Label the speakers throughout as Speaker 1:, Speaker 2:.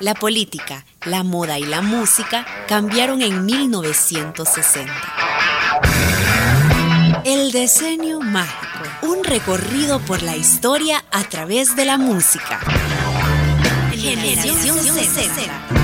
Speaker 1: La política, la moda y la música cambiaron en 1960. El diseño mágico, un recorrido por la historia a través de la música. Generación 60.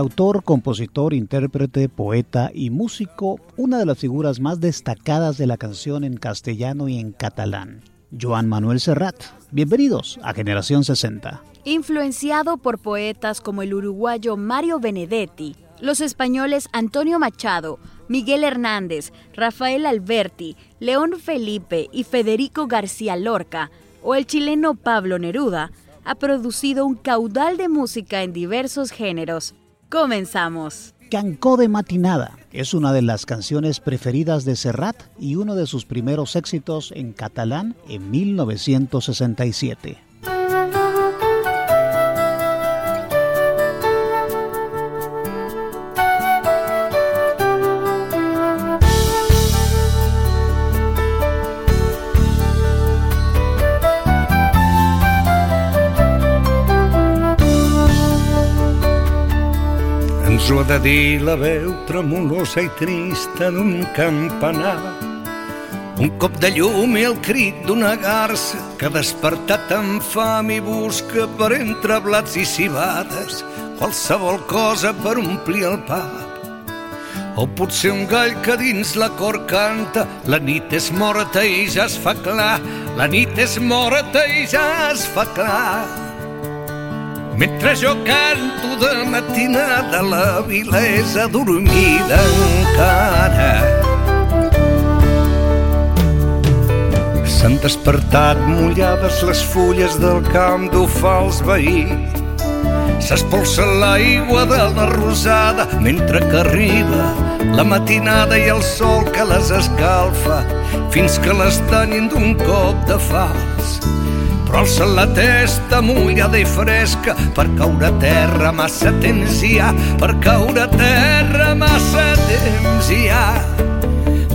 Speaker 2: Cantautor, compositor, intérprete, poeta y músico, una de las figuras más destacadas de la canción en castellano y en catalán. Joan Manuel Serrat. Bienvenidos a Generación 60.
Speaker 3: Influenciado por poetas como el uruguayo Mario Benedetti, los españoles Antonio Machado, Miguel Hernández, Rafael Alberti, León Felipe y Federico García Lorca, o el chileno Pablo Neruda, ha producido un caudal de música en diversos géneros. Comenzamos.
Speaker 2: Cancó de Matinada es una de las canciones preferidas de Serrat y uno de sus primeros éxitos en catalán en 1967.
Speaker 4: Us ho ha de dir la veu tremolosa i trista d'un campanar. Un cop de llum i el crit d'una garça que despertat amb fam i busca per entre blats i cibades qualsevol cosa per omplir el pap. O potser un gall que dins la cor canta La nit és morta i ja es fa clar La nit és morta i ja es fa clar mentre jo canto de matinada, la vila és adormida encara. S'han despertat mullades les fulles del camp d'ofar els veïns. S'espolsa l'aigua de la rosada mentre que arriba la matinada i el sol que les escalfa fins que les tanyin d'un cop de fals però alça la testa mullada i fresca per caure a terra massa temps hi ha, per caure a terra massa temps hi ha.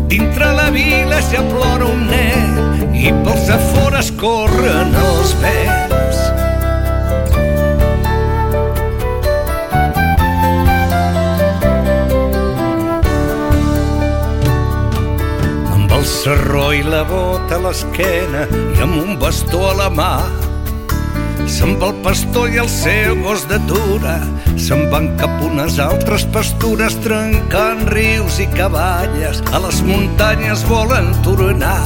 Speaker 4: Dintre la vila ja plora un nen i pels afores corren els vents. El serró i la bota a l'esquena i amb un bastó a la mà. Se'n va el pastor i el seu gos d'atura, se'n van cap unes altres pastures trencant rius i cavalles, a les muntanyes volen tornar.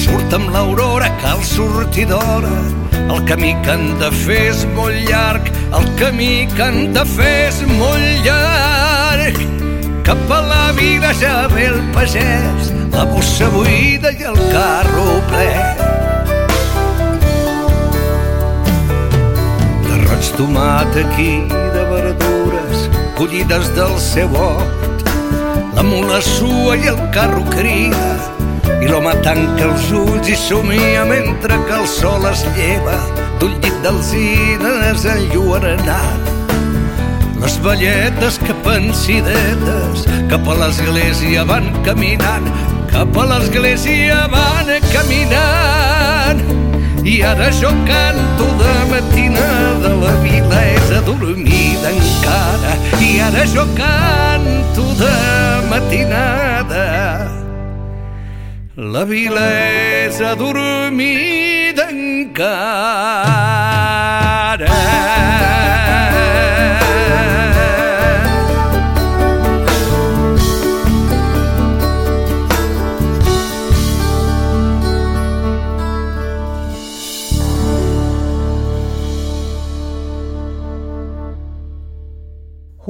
Speaker 4: Surt amb l'aurora, cal sortir d'hora, el camí que han de fer és molt llarg, el camí que han de fer és molt llarg. Cap a la vida ja ve el pagès, la bossa buida i el carro ple. D'arroig tomat aquí, de verdures collides del seu hort. La mula sua i el carro crida i l'home tanca els ulls i somia mentre que el sol es lleva d'un llit d'alzines enlluernat les velletes que pensidetes cap a l'església van caminant, cap a l'església van caminant. I ara jo canto de matinada, la vila és adormida encara. I ara jo canto de matinada, la vila és adormida encara.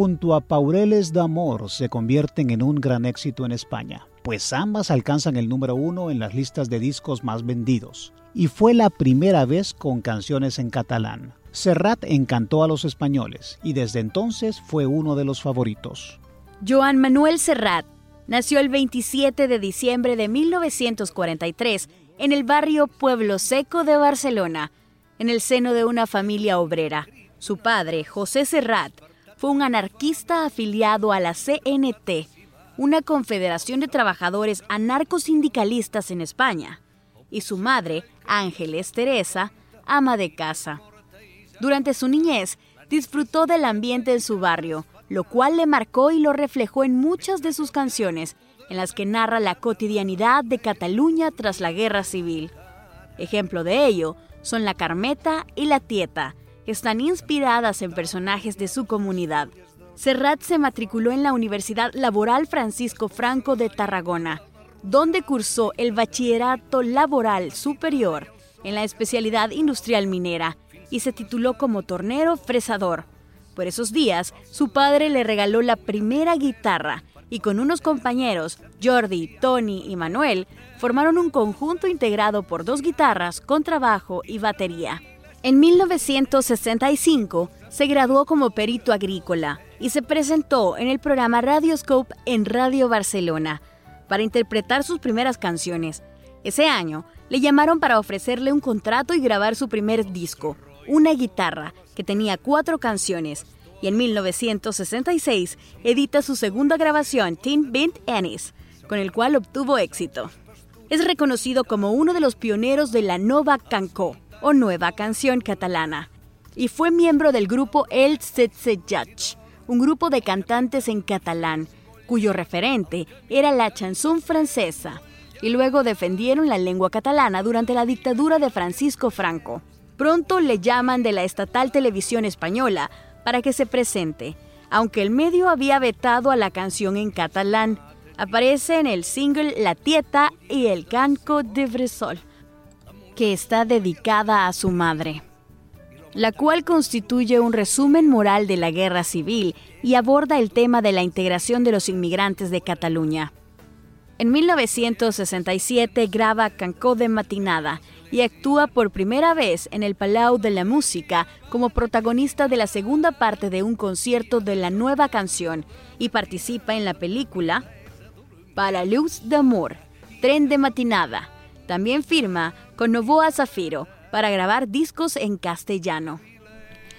Speaker 2: Junto a Paureles de Amor se convierten en un gran éxito en España. pues ambas alcanzan el número uno en las listas de discos más vendidos, y fue la primera vez con canciones en catalán. Serrat encantó a los españoles y desde entonces fue uno de los favoritos.
Speaker 3: Joan Manuel Serrat nació el 27 de diciembre de 1943 en el barrio Pueblo Seco de Barcelona, en el seno de una familia obrera. Su padre, José Serrat, fue un anarquista afiliado a la CNT, una confederación de trabajadores anarcosindicalistas en España, y su madre, Ángeles Teresa, ama de casa. Durante su niñez, disfrutó del ambiente en su barrio, lo cual le marcó y lo reflejó en muchas de sus canciones, en las que narra la cotidianidad de Cataluña tras la guerra civil. Ejemplo de ello son La Carmeta y La Tieta, están inspiradas en personajes de su comunidad. Serrat se matriculó en la Universidad Laboral Francisco Franco de Tarragona, donde cursó el Bachillerato Laboral Superior en la especialidad industrial minera y se tituló como tornero fresador. Por esos días, su padre le regaló la primera guitarra y con unos compañeros, Jordi, Tony y Manuel, formaron un conjunto integrado por dos guitarras, contrabajo y batería. En 1965 se graduó como perito agrícola y se presentó en el programa Radioscope en Radio Barcelona para interpretar sus primeras canciones. Ese año le llamaron para ofrecerle un contrato y grabar su primer disco, Una guitarra, que tenía cuatro canciones, y en 1966 edita su segunda grabación, Teen Bint Ennis, con el cual obtuvo éxito. Es reconocido como uno de los pioneros de la Nova Cancó, o Nueva Canción Catalana, y fue miembro del grupo El Setzejach, un grupo de cantantes en catalán, cuyo referente era la chanson francesa, y luego defendieron la lengua catalana durante la dictadura de Francisco Franco. Pronto le llaman de la estatal televisión española para que se presente, aunque el medio había vetado a la canción en catalán. Aparece en el single La Tieta y el Canco de Bresol, que está dedicada a su madre, la cual constituye un resumen moral de la guerra civil y aborda el tema de la integración de los inmigrantes de Cataluña. En 1967 graba Cancó de Matinada y actúa por primera vez en el Palau de la Música como protagonista de la segunda parte de un concierto de la nueva canción y participa en la película Para Luz de Amor, Tren de Matinada. También firma con Novoa Zafiro para grabar discos en castellano.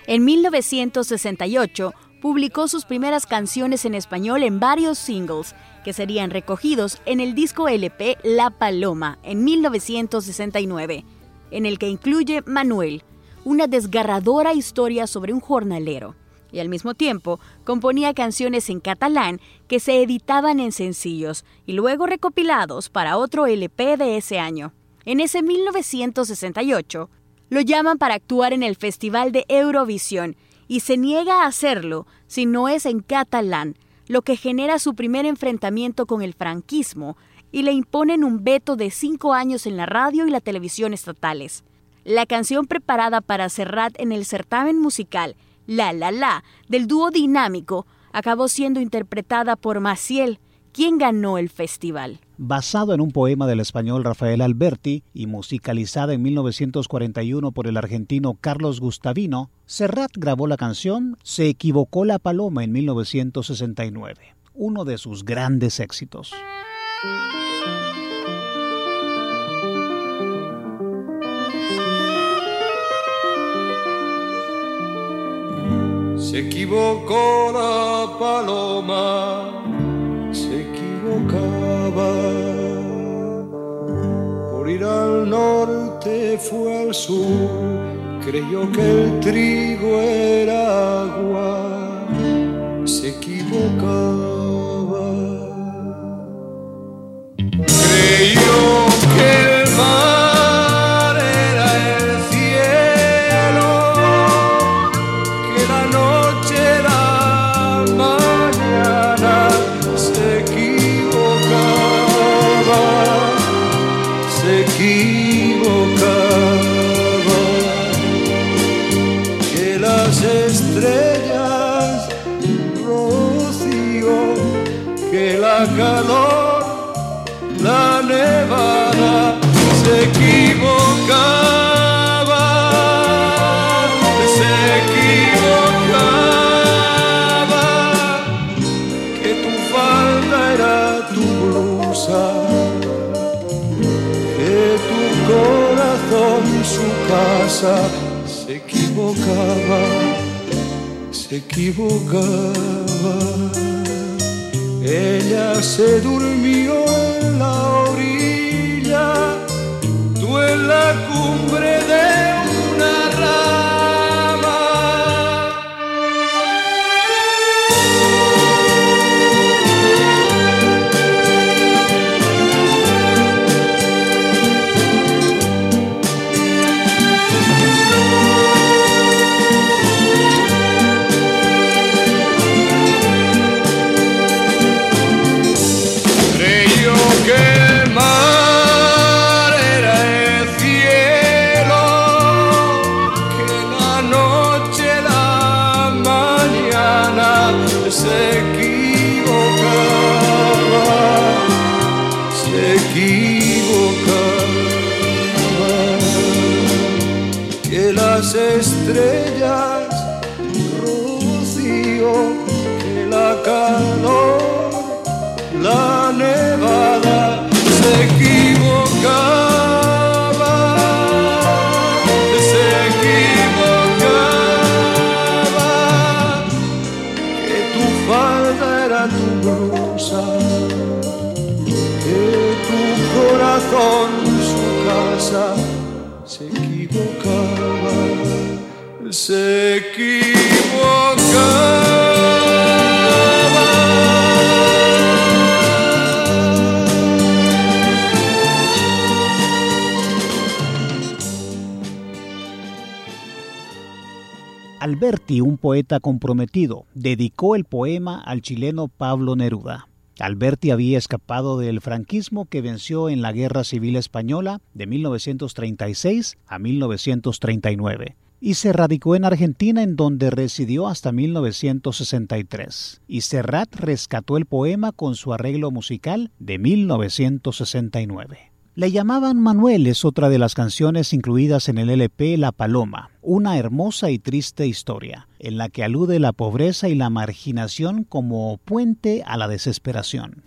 Speaker 3: En 1968 publicó sus primeras canciones en español en varios singles que serían recogidos en el disco LP La Paloma en 1969, en el que incluye Manuel, una desgarradora historia sobre un jornalero, y al mismo tiempo componía canciones en catalán que se editaban en sencillos y luego recopilados para otro LP de ese año. En ese 1968, lo llaman para actuar en el Festival de Eurovisión y se niega a hacerlo si no es en catalán, lo que genera su primer enfrentamiento con el franquismo y le imponen un veto de cinco años en la radio y la televisión estatales. La canción preparada para Serrat en el certamen musical La La La del dúo dinámico acabó siendo interpretada por Maciel, quien ganó el festival.
Speaker 2: Basado en un poema del español Rafael Alberti y musicalizada en 1941 por el argentino Carlos Gustavino, Serrat grabó la canción Se equivocó la paloma en 1969, uno de sus grandes éxitos.
Speaker 4: Se equivocó la paloma por ir al norte fue al sur, creyó que el trigo era agua, se equivocaba.
Speaker 5: Casa se equivocaba, se equivocaba. Ella se durmió estrellas
Speaker 2: Alberti, un poeta comprometido, dedicó el poema al chileno Pablo Neruda. Alberti había escapado del franquismo que venció en la Guerra Civil Española de 1936 a 1939 y se radicó en Argentina en donde residió hasta 1963. Y Serrat rescató el poema con su arreglo musical de 1969. Le llamaban Manuel es otra de las canciones incluidas en el LP La Paloma, una hermosa y triste historia, en la que alude la pobreza y la marginación como puente a la desesperación.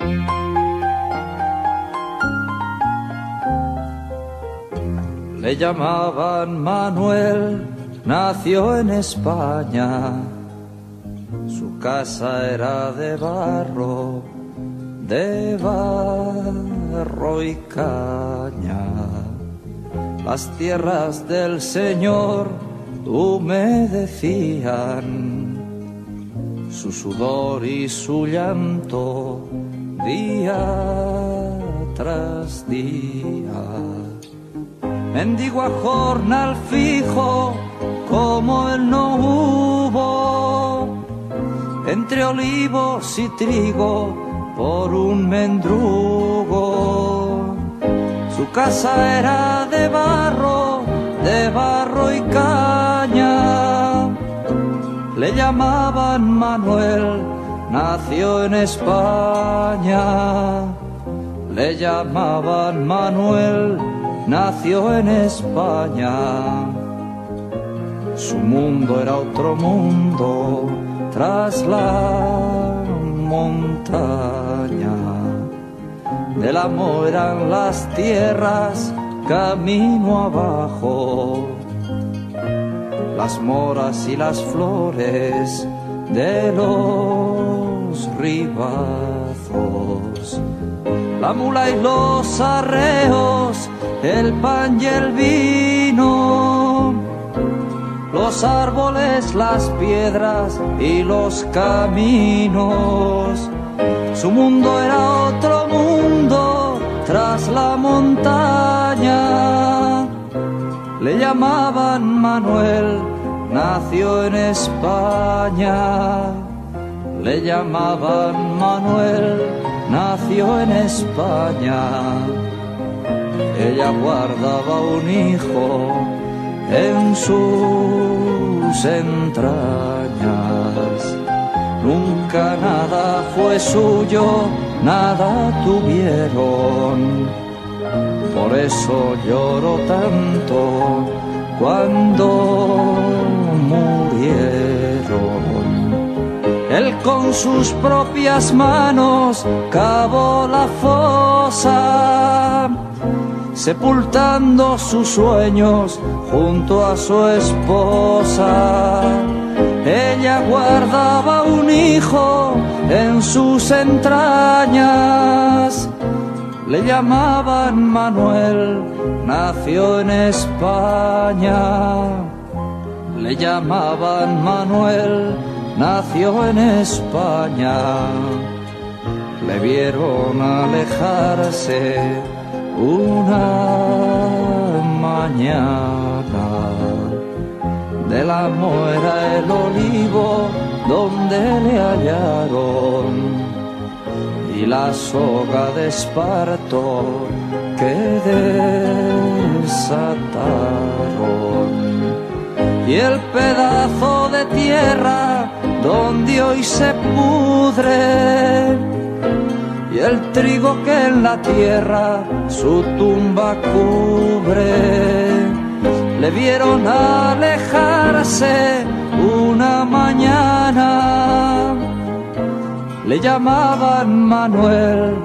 Speaker 6: Le llamaban Manuel, nació en España. Su casa era de barro, de barro y caña. Las tierras del Señor humedecían su sudor y su llanto día tras día mendigo a jornal fijo como él no hubo, entre olivos y trigo por un mendrugo. Su casa era de barro, de barro y caña. Le llamaban Manuel, nació en España. Le llamaban Manuel, nació en España. Su mundo era otro mundo tras la montaña. Del amor eran las tierras camino abajo. Las moras y las flores de los ribazos la mula y los arreos, el pan y el vino, los árboles, las piedras y los caminos. Su mundo era otro mundo tras la montaña. Le llamaban Manuel, nació en España. Le llamaban Manuel nació en España. Ella guardaba un hijo en sus entrañas. Nunca nada fue suyo, nada tuvieron. por eso lloro tanto cuando murieron. Él con sus propias manos cavó la fosa, sepultando sus sueños junto a su esposa. Ella guardaba un hijo en sus entrañas le llamaban Manuel, nació en España. Le llamaban Manuel, nació en España. Le vieron alejarse una mañana de la muera el olivo donde le hallaron y la soga de esparto que desataron. Y el pedazo de tierra donde hoy se pudre y el trigo que en la tierra su tumba cubre le vieron alejarse una mañana le llamaban Manuel,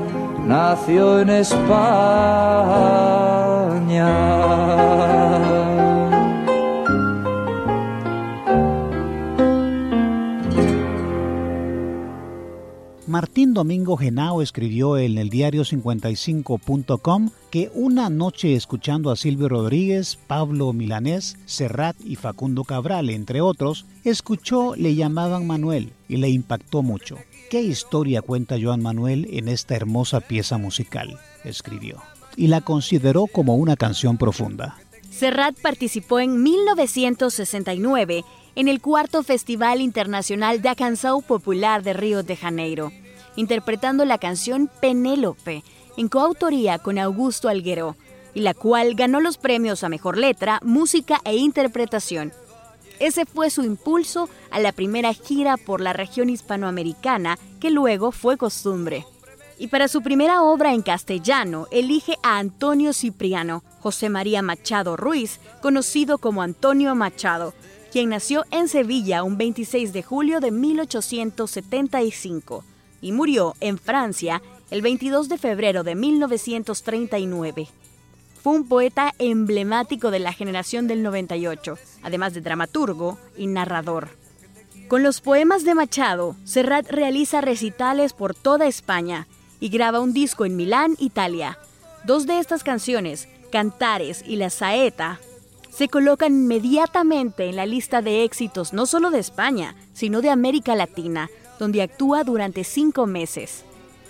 Speaker 6: nació en España.
Speaker 2: Martín Domingo Genao escribió en el diario 55.com que una noche escuchando a Silvio Rodríguez, Pablo Milanés, Serrat y Facundo Cabral, entre otros, escuchó Le llamaban Manuel y le impactó mucho. ¿Qué historia cuenta Joan Manuel en esta hermosa pieza musical? escribió. Y la consideró como una canción profunda.
Speaker 3: Serrat participó en 1969 en el cuarto Festival Internacional de Canção Popular de Río de Janeiro, interpretando la canción Penélope, en coautoría con Augusto Alguero, y la cual ganó los premios a Mejor Letra, Música e Interpretación. Ese fue su impulso a la primera gira por la región hispanoamericana, que luego fue costumbre. Y para su primera obra en castellano, elige a Antonio Cipriano, José María Machado Ruiz, conocido como Antonio Machado, quien nació en Sevilla un 26 de julio de 1875 y murió en Francia el 22 de febrero de 1939. Fue un poeta emblemático de la generación del 98, además de dramaturgo y narrador. Con los poemas de Machado, Serrat realiza recitales por toda España y graba un disco en Milán, Italia. Dos de estas canciones, Cantares y La Saeta, se colocan inmediatamente en la lista de éxitos no solo de España, sino de América Latina, donde actúa durante cinco meses.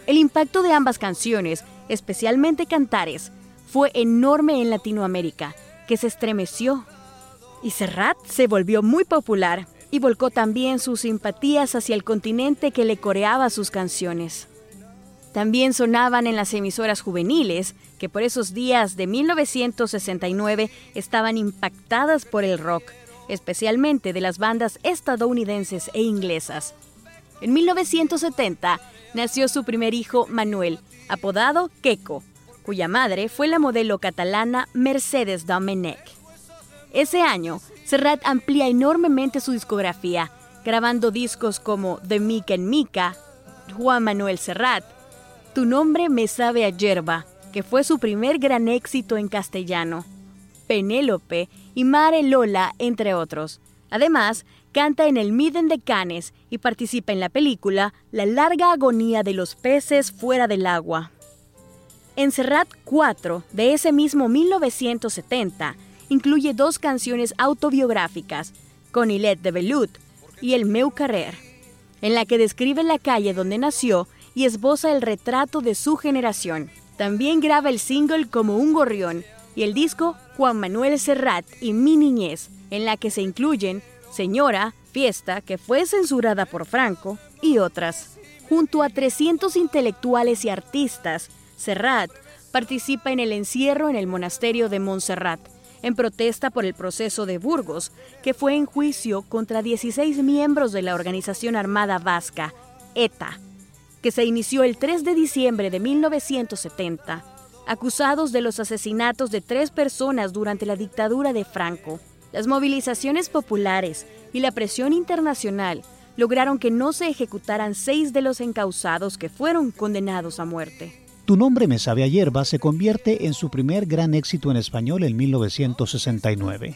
Speaker 3: El impacto de ambas canciones, especialmente Cantares, fue enorme en Latinoamérica, que se estremeció. Y Serrat se volvió muy popular y volcó también sus simpatías hacia el continente que le coreaba sus canciones. También sonaban en las emisoras juveniles, que por esos días de 1969 estaban impactadas por el rock, especialmente de las bandas estadounidenses e inglesas. En 1970 nació su primer hijo Manuel, apodado Queco, cuya madre fue la modelo catalana Mercedes Domenech. Ese año, Serrat amplía enormemente su discografía, grabando discos como The Mica en Mica, Juan Manuel Serrat, Tu nombre me sabe a yerba, que fue su primer gran éxito en castellano, Penélope y Mare Lola, entre otros. Además, canta en el Miden de Canes y participa en la película La larga agonía de los peces fuera del agua. En Serrat 4, de ese mismo 1970, incluye dos canciones autobiográficas, con Ilet de Velut y El Meu Carrer, en la que describe la calle donde nació y esboza el retrato de su generación. También graba el single Como un gorrión y el disco Juan Manuel Serrat y Mi Niñez, en la que se incluyen Señora, Fiesta, que fue censurada por Franco, y otras. Junto a 300 intelectuales y artistas, Serrat participa en el encierro en el monasterio de Montserrat, en protesta por el proceso de Burgos, que fue en juicio contra 16 miembros de la organización armada vasca, ETA, que se inició el 3 de diciembre de 1970. acusados de los asesinatos de tres personas durante la dictadura de Franco. Las movilizaciones populares y la presión internacional lograron que no se ejecutaran seis de los encausados que fueron condenados a muerte.
Speaker 2: Tu nombre me sabe a hierba se convierte en su primer gran éxito en español en 1969.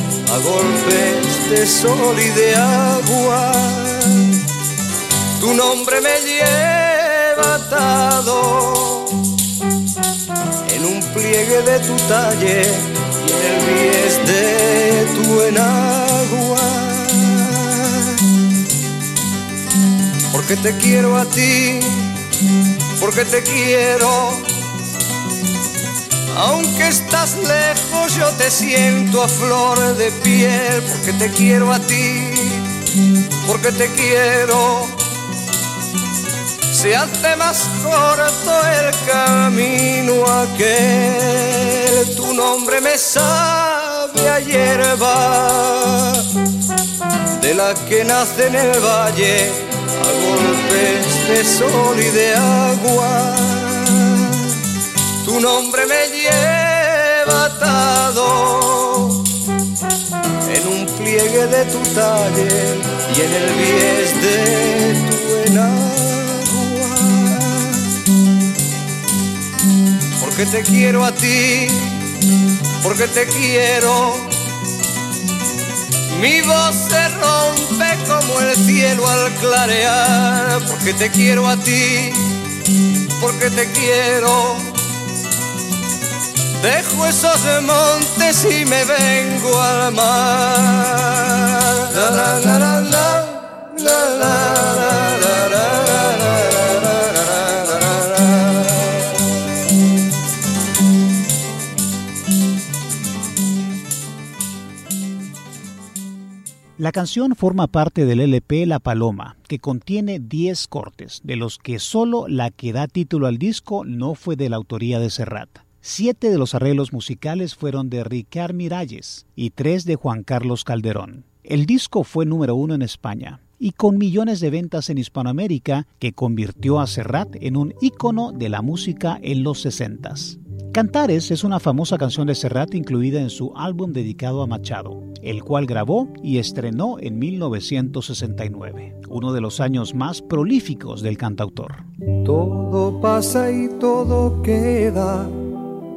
Speaker 5: a golpes de sol y de agua tu nombre me lleva atado en un pliegue de tu talle y en el bies de tu enagua. Porque te quiero a ti, porque te quiero. Aunque estás lejos, yo te siento a flor de piel, porque te quiero a ti, porque te quiero se hace más corto el camino aquel. Tu nombre me sabe a hierba, de la que nace en el valle a golpes de sol y de agua. Tu nombre me lleva atado en un pliegue de tu talle y en el bies de tu enagua. porque te quiero a ti, porque te quiero. Mi voz se rompe como el cielo al clarear, porque te quiero a ti, porque te quiero. Dejo esos montes y me vengo al mar.
Speaker 2: La, canción forma parte del LP La Paloma, que contiene 10 cortes, de los que solo la que da título al disco no fue de la autoría de Serrat. Siete de los arreglos musicales fueron de Ricard Miralles y tres de Juan Carlos Calderón. El disco fue número uno en España y con millones de ventas en Hispanoamérica que convirtió a Serrat en un ícono de la música en los sesentas. Cantares es una famosa canción de Serrat incluida en su álbum dedicado a Machado, el cual grabó y estrenó en 1969, uno de los años más prolíficos del cantautor.
Speaker 7: Todo pasa y todo queda,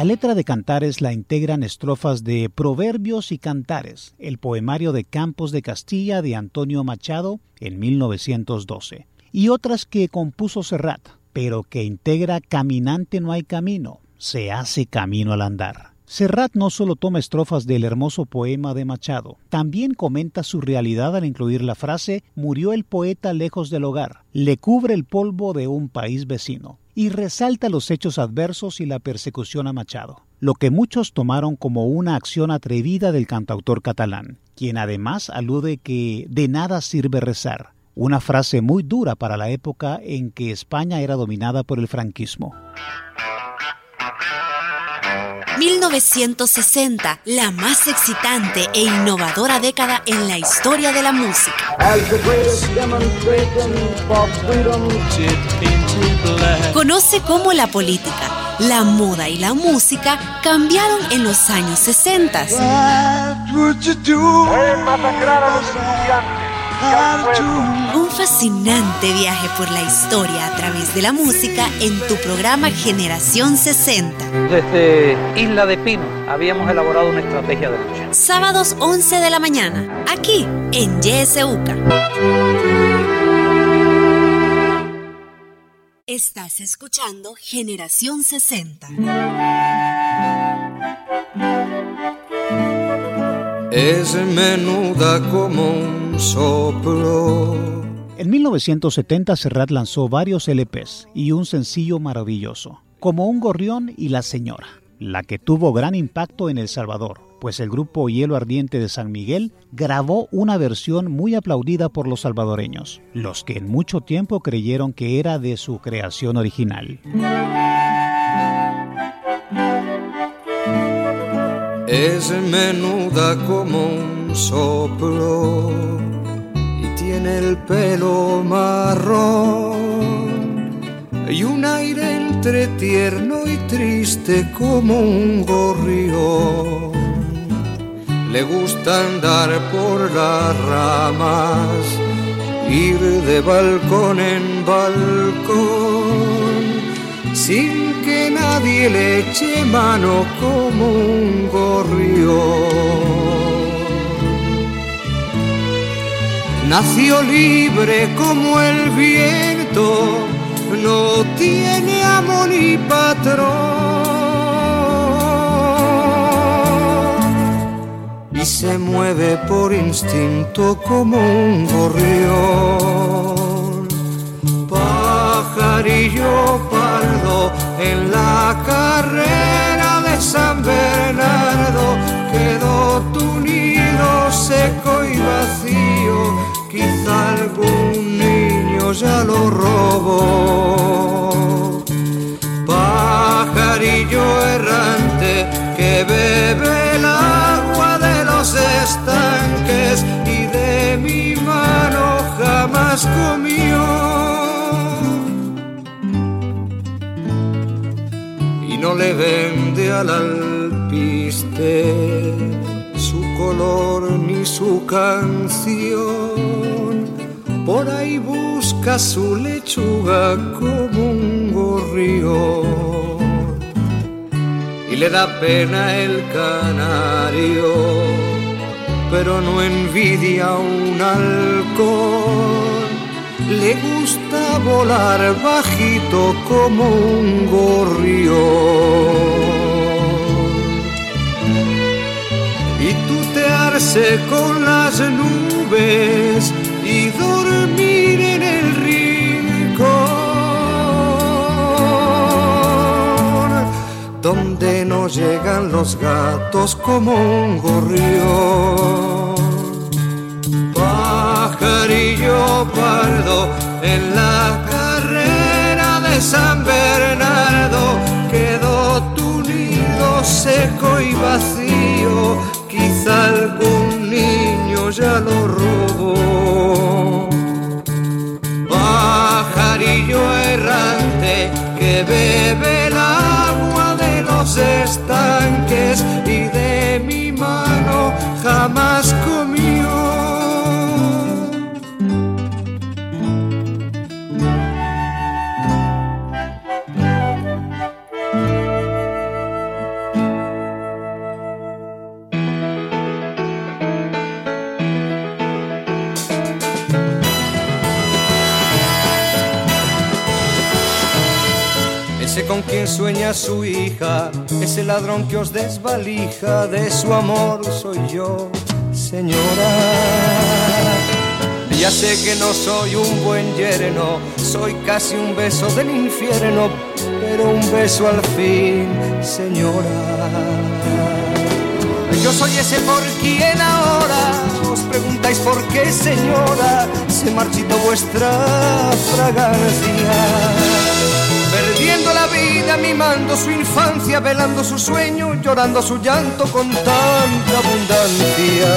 Speaker 2: La letra de Cantares la integran estrofas de Proverbios y Cantares, el poemario de Campos de Castilla de Antonio Machado en 1912, y otras que compuso Serrat, pero que integra Caminante no hay camino, se hace camino al andar. Serrat no solo toma estrofas del hermoso poema de Machado, también comenta su realidad al incluir la frase Murió el poeta lejos del hogar, le cubre el polvo de un país vecino y resalta los hechos adversos y la persecución a Machado, lo que muchos tomaron como una acción atrevida del cantautor catalán, quien además alude que de nada sirve rezar, una frase muy dura para la época en que España era dominada por el franquismo.
Speaker 1: 1960, la más excitante e innovadora década en la historia de la música. Conoce cómo la política, la moda y la música cambiaron en los años 60. Un fascinante viaje por la historia a través de la música en tu programa Generación 60.
Speaker 8: Desde Isla de Pino habíamos elaborado una estrategia de lucha.
Speaker 1: Sábados 11 de la mañana, aquí en YSUCA. Estás escuchando Generación 60.
Speaker 5: Es menuda como un soplo.
Speaker 2: En 1970 Serrat lanzó varios LPs y un sencillo maravilloso, como Un Gorrión y La Señora, la que tuvo gran impacto en El Salvador, pues el grupo Hielo Ardiente de San Miguel grabó una versión muy aplaudida por los salvadoreños, los que en mucho tiempo creyeron que era de su creación original.
Speaker 5: es menuda como un soplo y tiene el pelo marrón y un aire entre tierno y triste como un gorrión. Le gusta andar por las ramas, ir de balcón en balcón, sin que nadie le eche mano como un gorrión. Nació libre como el viento, no tiene amo ni patrón. Y se mueve por instinto como un gorrión. Pajarillo pardo en la carrera de San Bernardo quedó tu nido seco y vacío, quizá algún niño ya lo robó. Pajarillo errante que bebe estanques y de mi mano jamás comió. no le vende al alpiste su color ni su canción. por ahí busca su lechuga como un gorrión y le da pena el canario, pero no envidia un halcón. Le gusta volar bajito como un gorrión y tutearse con las nubes y dormir en el donde no llegan los gatos como un gorrión. Pajarillo pardo en la carrera de San Bernardo quedó tu nido seco y vacío, quizá algún niño ya lo robó. Pajarillo errante que bebe su hija, ese ladrón que os desvalija, de su amor soy yo, señora. Ya sé que no soy un buen yerno, soy casi un beso del infierno, pero un beso al fin, señora. Yo soy ese por quien ahora os preguntáis por qué, señora, se marchitó vuestra fragancia. Vida, mimando su infancia, velando su sueño, llorando su llanto con tanta abundancia.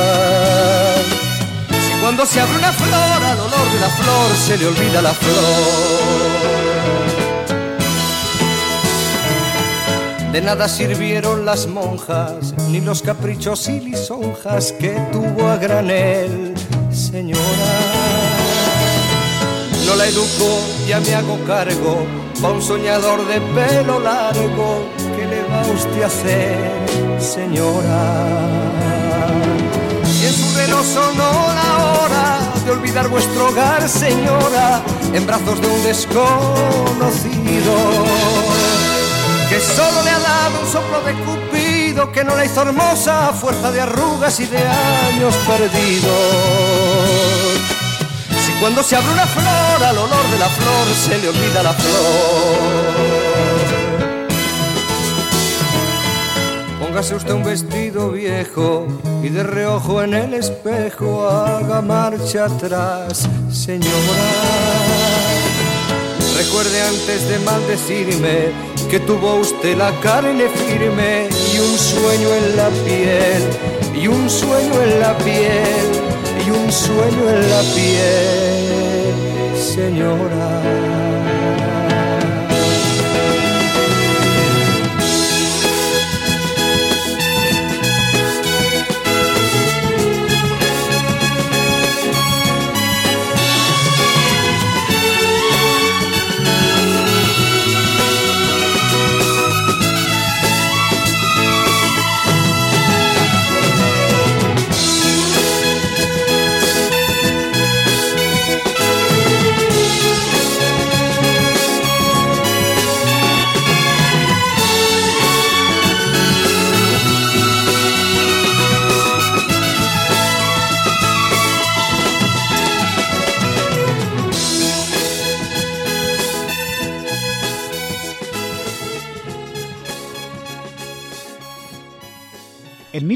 Speaker 5: Si cuando se abre una flor, al olor de la flor se le olvida la flor. De nada sirvieron las monjas, ni los caprichos y lisonjas que tuvo a granel, señora. No la educo, ya me hago cargo, pa' un soñador de pelo largo, ¿qué le va usted a hacer, señora? Y en su reloj sonó la hora de olvidar vuestro hogar, señora, en brazos de un desconocido que solo le ha dado un soplo de cupido que no la hizo hermosa a fuerza de arrugas y de años perdidos. Cuando se abre una flor al olor de la flor se le olvida la flor. Póngase usted un vestido viejo y de reojo en el espejo haga marcha atrás, señora. Recuerde antes de maldecirme que tuvo usted la carne firme y un sueño en la piel, y un sueño en la piel, un sueño en la piel, señora.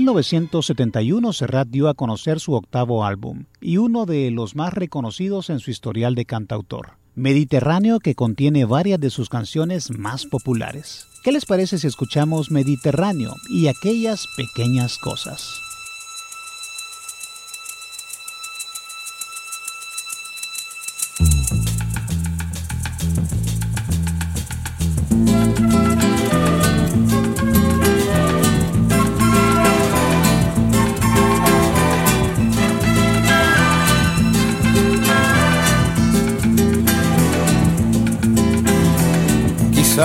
Speaker 2: 1971 Serrat dio a conocer su octavo álbum y uno de los más reconocidos en su historial de cantautor, Mediterráneo que contiene varias de sus canciones más populares. ¿Qué les parece si escuchamos Mediterráneo y aquellas pequeñas cosas?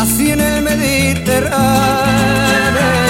Speaker 5: Nací en el Mediterráneo.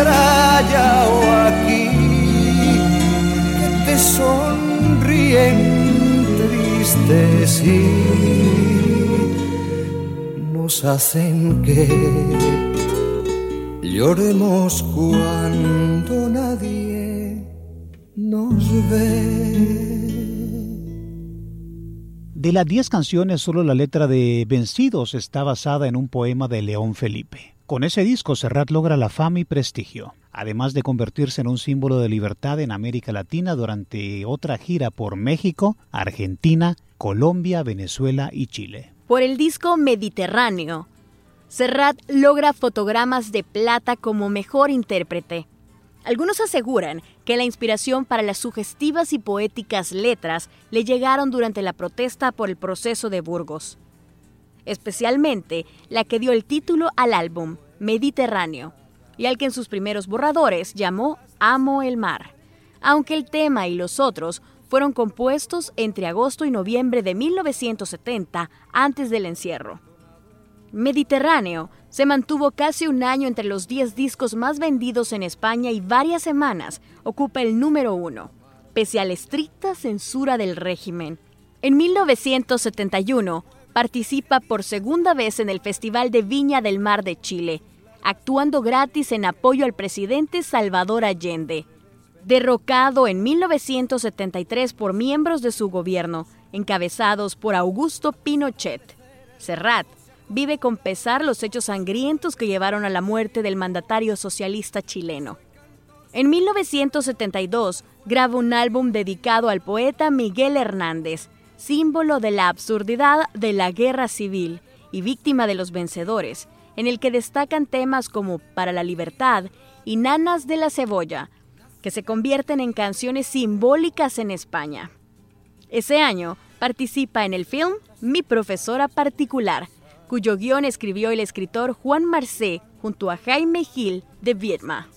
Speaker 5: allá o aquí te sonríen tristes y nos hacen que Lloremos cuando nadie nos ve.
Speaker 2: De las 10 canciones, solo la letra de Vencidos está basada en un poema de León Felipe. Con ese disco, Serrat logra la fama y prestigio, además de convertirse en un símbolo de libertad en América Latina durante otra gira por México, Argentina, Colombia, Venezuela y Chile.
Speaker 3: Por el disco Mediterráneo, Serrat logra fotogramas de plata como mejor intérprete. Algunos aseguran que la inspiración para las sugestivas y poéticas letras le llegaron durante la protesta por el proceso de Burgos, especialmente la que dio el título al álbum, Mediterráneo, y al que en sus primeros borradores llamó Amo el mar, aunque el tema y los otros fueron compuestos entre agosto y noviembre de 1970, antes del encierro. Mediterráneo se mantuvo casi un año entre los 10 discos más vendidos en España y varias semanas ocupa el número uno, pese a la estricta censura del régimen. En 1971 participa por segunda vez en el Festival de Viña del Mar de Chile, actuando gratis en apoyo al presidente Salvador Allende. Derrocado en 1973 por miembros de su gobierno, encabezados por Augusto Pinochet, Serrat vive con pesar los hechos sangrientos que llevaron a la muerte del mandatario socialista chileno. En 1972 graba un álbum dedicado al poeta Miguel Hernández, símbolo de la absurdidad de la guerra civil y víctima de los vencedores, en el que destacan temas como Para la Libertad y Nanas de la Cebolla, que se convierten en canciones simbólicas en España. Ese año participa en el film Mi profesora particular, cuyo guion escribió el escritor Juan Marcé junto a Jaime Gil de Vietma.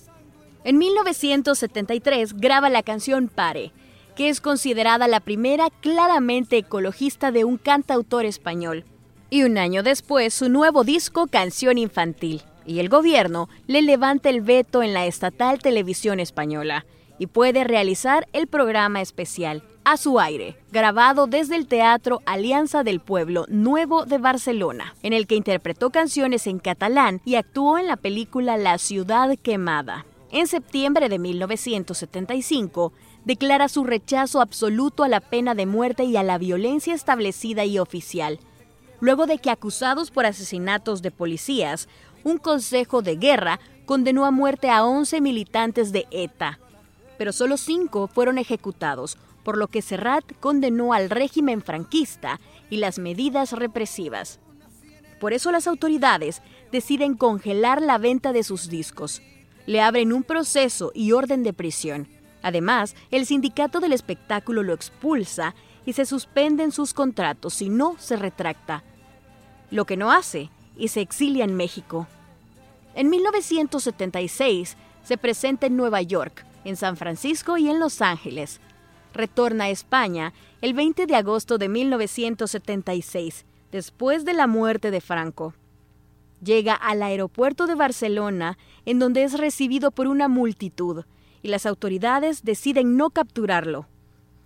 Speaker 3: En 1973 graba la canción Pare, que es considerada la primera claramente ecologista de un cantautor español, y un año después su nuevo disco Canción Infantil, y el gobierno le levanta el veto en la estatal televisión española y puede realizar el programa especial A su aire, grabado desde el Teatro Alianza del Pueblo Nuevo de Barcelona, en el que interpretó canciones en catalán y actuó en la película La ciudad quemada. En septiembre de 1975, declara su rechazo absoluto a la pena de muerte y a la violencia establecida y oficial, luego de que acusados por asesinatos de policías, un consejo de guerra condenó a muerte a 11 militantes de ETA, pero solo cinco fueron ejecutados, por lo que Serrat condenó al régimen franquista y las medidas represivas. Por eso las autoridades deciden congelar la venta de sus discos. Le abren un proceso y orden de prisión. Además, el sindicato del espectáculo lo expulsa y se suspenden sus contratos si no se retracta. Lo que no hace y se exilia en México. En 1976 se presenta en Nueva York, en San Francisco y en Los Ángeles. Retorna a España el 20 de agosto de 1976, después de la muerte de Franco. Llega al aeropuerto de Barcelona, en donde es recibido por una multitud, y las autoridades deciden no capturarlo.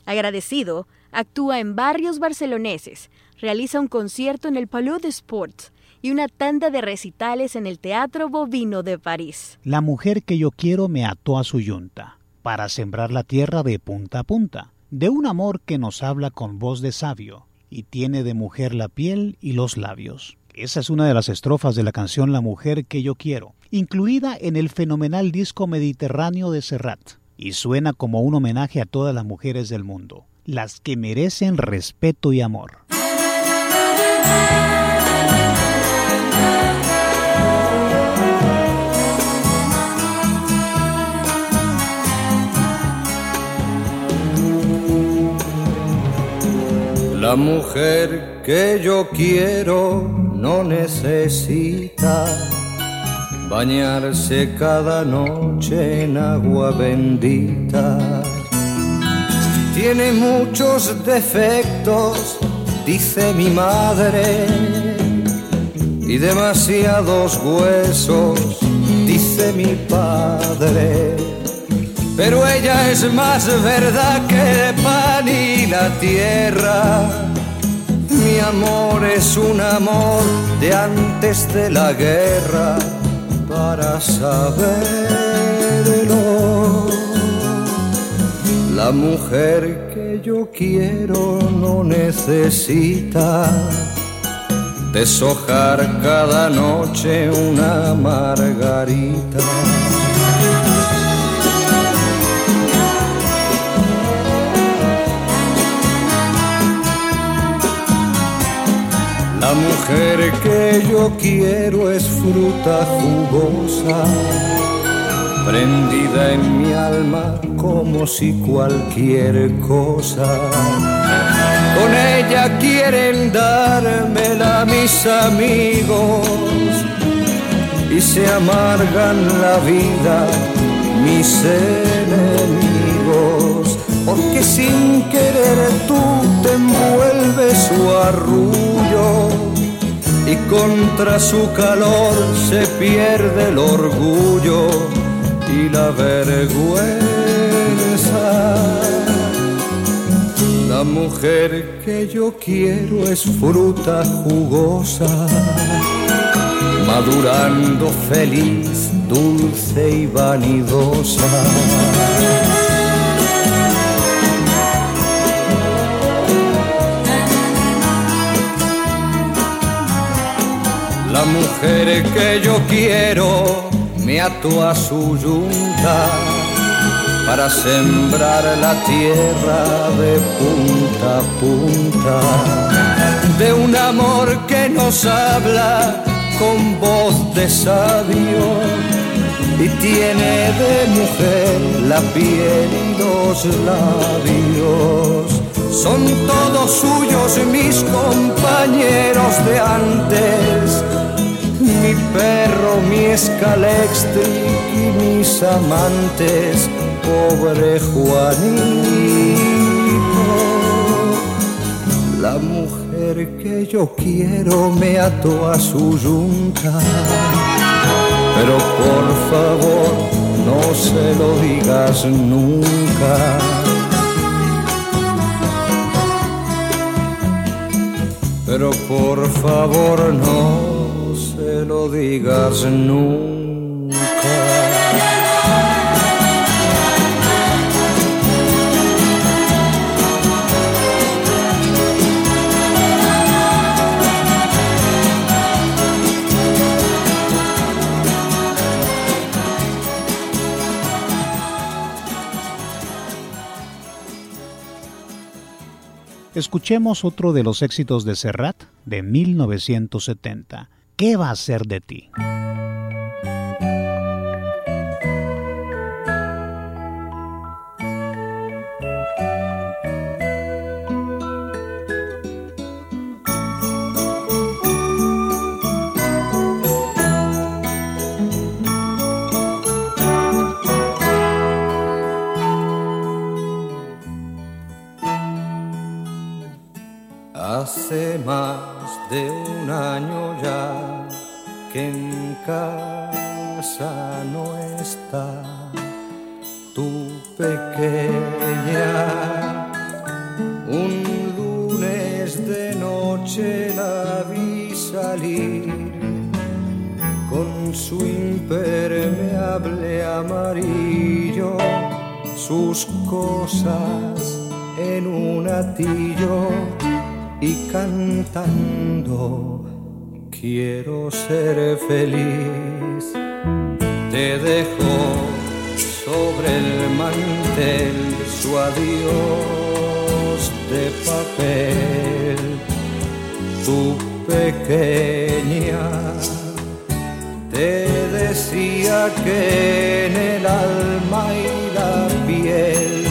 Speaker 3: Agradecido, actúa en barrios barceloneses, realiza un concierto en el Palais de Sports y una tanda de recitales en el Teatro Bovino de París.
Speaker 2: La mujer que yo quiero me ató a su yunta, para sembrar la tierra de punta a punta, de un amor que nos habla con voz de sabio, y tiene de mujer la piel y los labios. Esa es una de las estrofas de la canción La mujer que yo quiero, incluida en el fenomenal disco Mediterráneo de Serrat, y suena como un homenaje a todas las mujeres del mundo, las que merecen respeto y amor.
Speaker 5: La mujer que yo quiero no necesita bañarse cada noche en agua bendita. Tiene muchos defectos dice mi madre, y demasiados huesos, dice mi padre. Pero ella es más verdad que el pan y la tierra. Mi amor es un amor de antes de la guerra para saberlo. La mujer que yo quiero no necesita deshojar cada noche una margarita. La mujer que yo quiero es fruta jugosa prendida en mi alma como si cualquier cosa. Con ella quieren dármela mis amigos y se amargan la vida mis enemigos, porque sin querer tú te envuelves su arrullo y contra su calor se pierde el orgullo y la vergüenza. La mujer que yo quiero es fruta jugosa, madurando feliz, dulce y vanidosa. Mujer que yo quiero me ató a su yunta para sembrar la tierra de punta a punta, de un amor que nos habla con voz de sabio y tiene de mujer la piel y los labios. Son todos suyos mis compañeros de antes mi perro, mi escalextric y mis amantes, pobre Juanito. La mujer que yo quiero me ató a su yunta, pero por favor no se lo digas nunca. Pero por favor no lo digas nunca.
Speaker 2: Escuchemos otro de los éxitos de Serrat de 1970. ¿Qué va a ser de ti?
Speaker 5: Y cantando quiero ser feliz. Te dejo sobre el mantel su adiós de papel, tu pequeña. Te decía que en el alma y la piel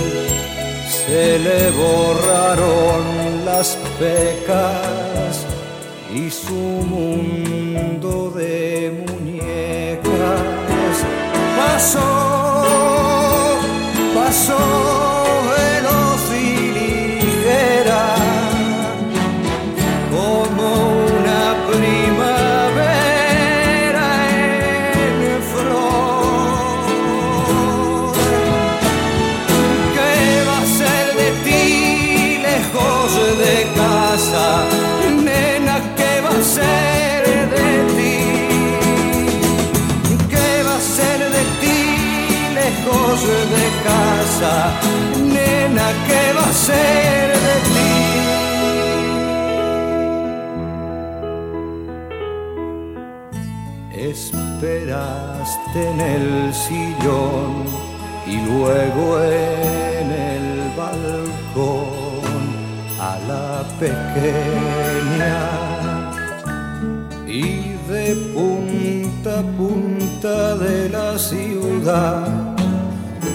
Speaker 5: se le borraron y su mundo de muñecas pasó, pasó. De casa, nena, ¿qué va a ser de ti? Esperaste en el sillón y luego en el balcón a la pequeña y de punta a punta de la ciudad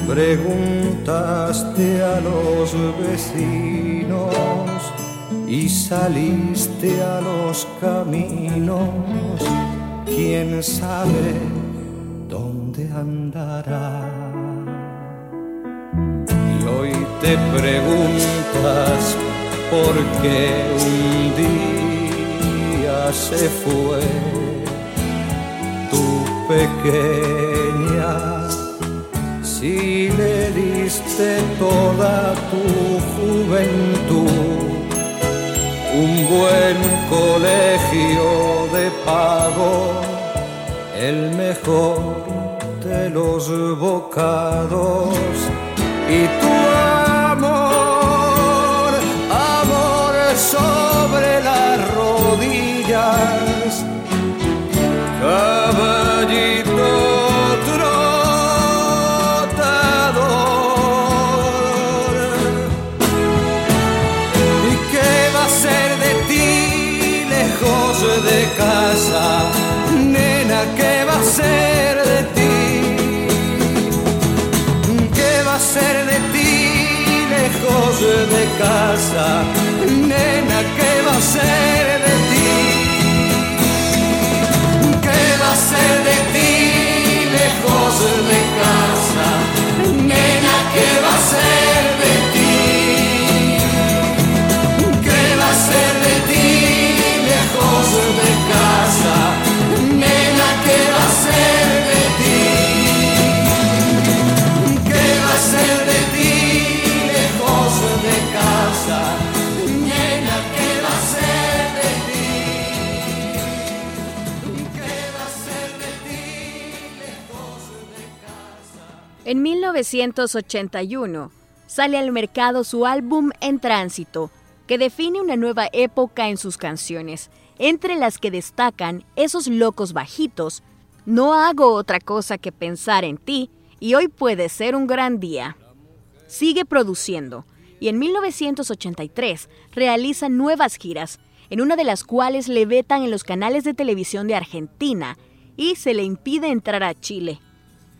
Speaker 5: preguntaste a los vecinos y saliste a los caminos, quién sabe dónde andará. Y hoy te preguntas por qué un día se fue tu pequeña si le diste toda tu juventud, un buen colegio de pago, el mejor de los bocados. Y tu amor, amor sobre las rodillas, caballito nena, ¿qué va a ser de ti? ¿Qué va a ser de ti lejos de casa?
Speaker 3: En 1981 sale al mercado su álbum En Tránsito, que define una nueva época en sus canciones entre las que destacan esos locos bajitos, no hago otra cosa que pensar en ti y hoy puede ser un gran día. Sigue produciendo y en 1983 realiza nuevas giras, en una de las cuales le vetan en los canales de televisión de Argentina y se le impide entrar a Chile.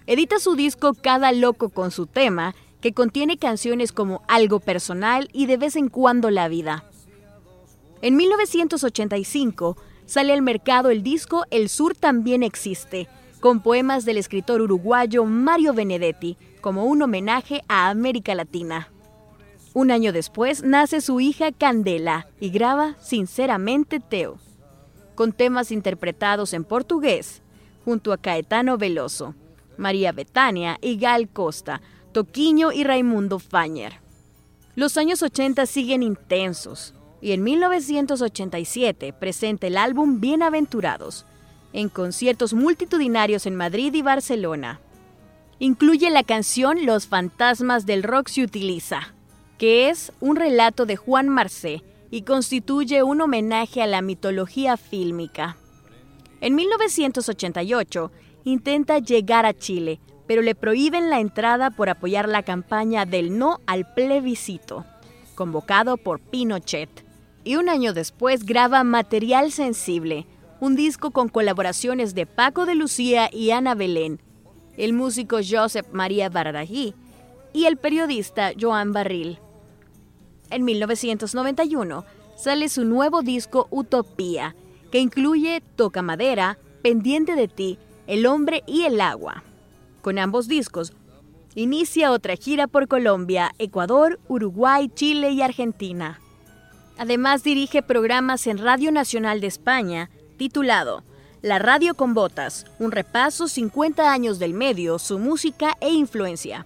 Speaker 3: Edita su disco Cada Loco con su tema, que contiene canciones como Algo Personal y De vez en cuando la vida. En 1985 sale al mercado el disco El Sur también existe, con poemas del escritor uruguayo Mario Benedetti, como un homenaje a América Latina. Un año después nace su hija Candela y graba Sinceramente Teo, con temas interpretados en portugués, junto a Caetano Veloso, María Betania y Gal Costa, Toquiño y Raimundo Fañer. Los años 80 siguen intensos y en 1987 presenta el álbum Bienaventurados, en conciertos multitudinarios en Madrid y Barcelona. Incluye la canción Los fantasmas del rock se utiliza, que es un relato de Juan Marcé y constituye un homenaje a la mitología fílmica. En 1988 intenta llegar a Chile, pero le prohíben la entrada por apoyar la campaña del no al plebiscito, convocado por Pinochet y un año después graba Material Sensible, un disco con colaboraciones de Paco de Lucía y Ana Belén, el músico Joseph María Bararají y el periodista Joan Barril. En 1991 sale su nuevo disco Utopía, que incluye Toca Madera, Pendiente de ti, El hombre y el agua. Con ambos discos, inicia otra gira por Colombia, Ecuador, Uruguay, Chile y Argentina. Además dirige programas en Radio Nacional de España, titulado La Radio con Botas, un repaso 50 años del medio, su música e influencia.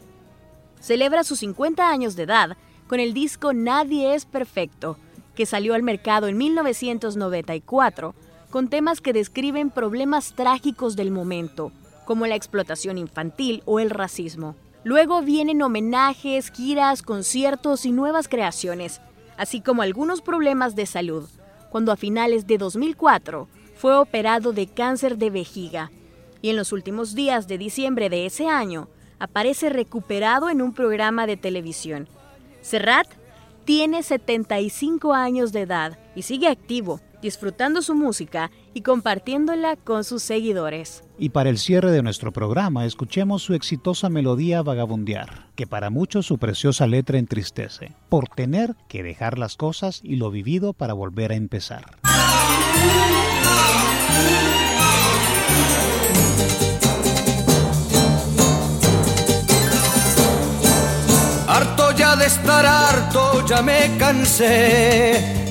Speaker 3: Celebra sus 50 años de edad con el disco Nadie es Perfecto, que salió al mercado en 1994, con temas que describen problemas trágicos del momento, como la explotación infantil o el racismo. Luego vienen homenajes, giras, conciertos y nuevas creaciones, así como algunos problemas de salud, cuando a finales de 2004 fue operado de cáncer de vejiga y en los últimos días de diciembre de ese año aparece recuperado en un programa de televisión. Serrat tiene 75 años de edad y sigue activo, disfrutando su música y compartiéndola con sus seguidores.
Speaker 2: Y para el cierre de nuestro programa, escuchemos su exitosa melodía Vagabundear, que para muchos su preciosa letra entristece, por tener que dejar las cosas y lo vivido para volver a empezar.
Speaker 5: Harto ya de estar harto, ya me cansé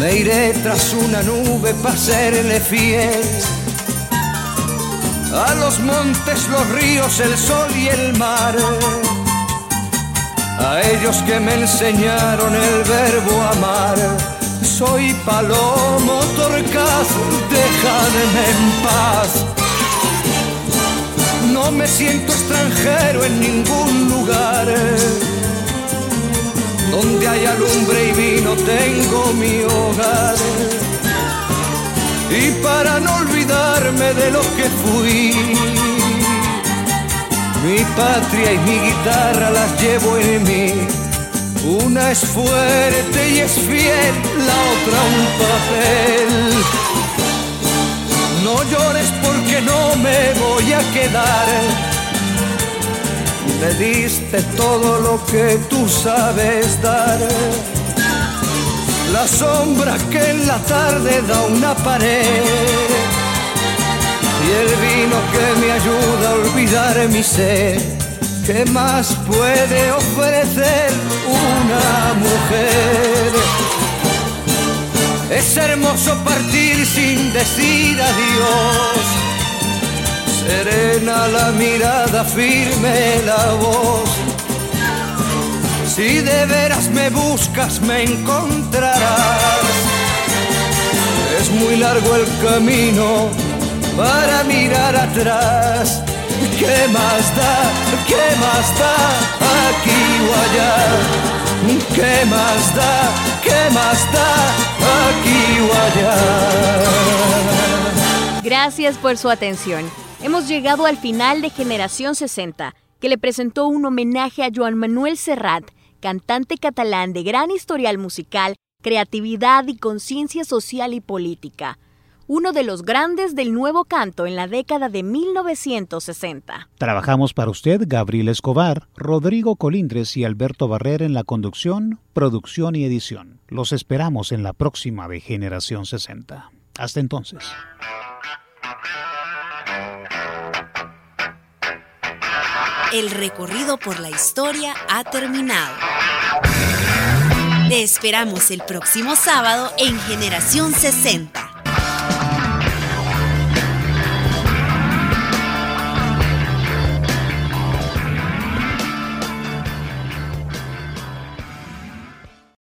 Speaker 5: me iré tras una nube para serle fiel. A los montes, los ríos, el sol y el mar. A ellos que me enseñaron el verbo amar. Soy palomo torcaz, déjame en paz. No me siento extranjero en ningún lugar donde hay alumbre y vino tengo mi hogar. Y para no olvidarme de lo que fui, mi patria y mi guitarra las llevo en mí. Una es fuerte y es fiel, la otra un papel. No llores porque no me voy a quedar me diste todo lo que tú sabes dar. La sombra que en la tarde da una pared y el vino que me ayuda a olvidar mi sed. ¿Qué más puede ofrecer una mujer? Es hermoso partir sin decir adiós serena la mirada, firme la voz. Si de veras me buscas, me encontrarás. Es muy largo el camino para mirar atrás. ¿Qué más da? ¿Qué más da? Aquí o allá. ¿Qué más da? ¿Qué más da? Aquí o allá.
Speaker 3: Gracias por su atención. Hemos llegado al final de Generación 60, que le presentó un homenaje a Joan Manuel Serrat, cantante catalán de gran historial musical, creatividad y conciencia social y política. Uno de los grandes del nuevo canto en la década de 1960.
Speaker 2: Trabajamos para usted Gabriel Escobar, Rodrigo Colindres y Alberto Barrer en la conducción, producción y edición. Los esperamos en la próxima de Generación 60. Hasta entonces.
Speaker 1: El recorrido por la historia ha terminado. Te esperamos el próximo sábado en Generación 60.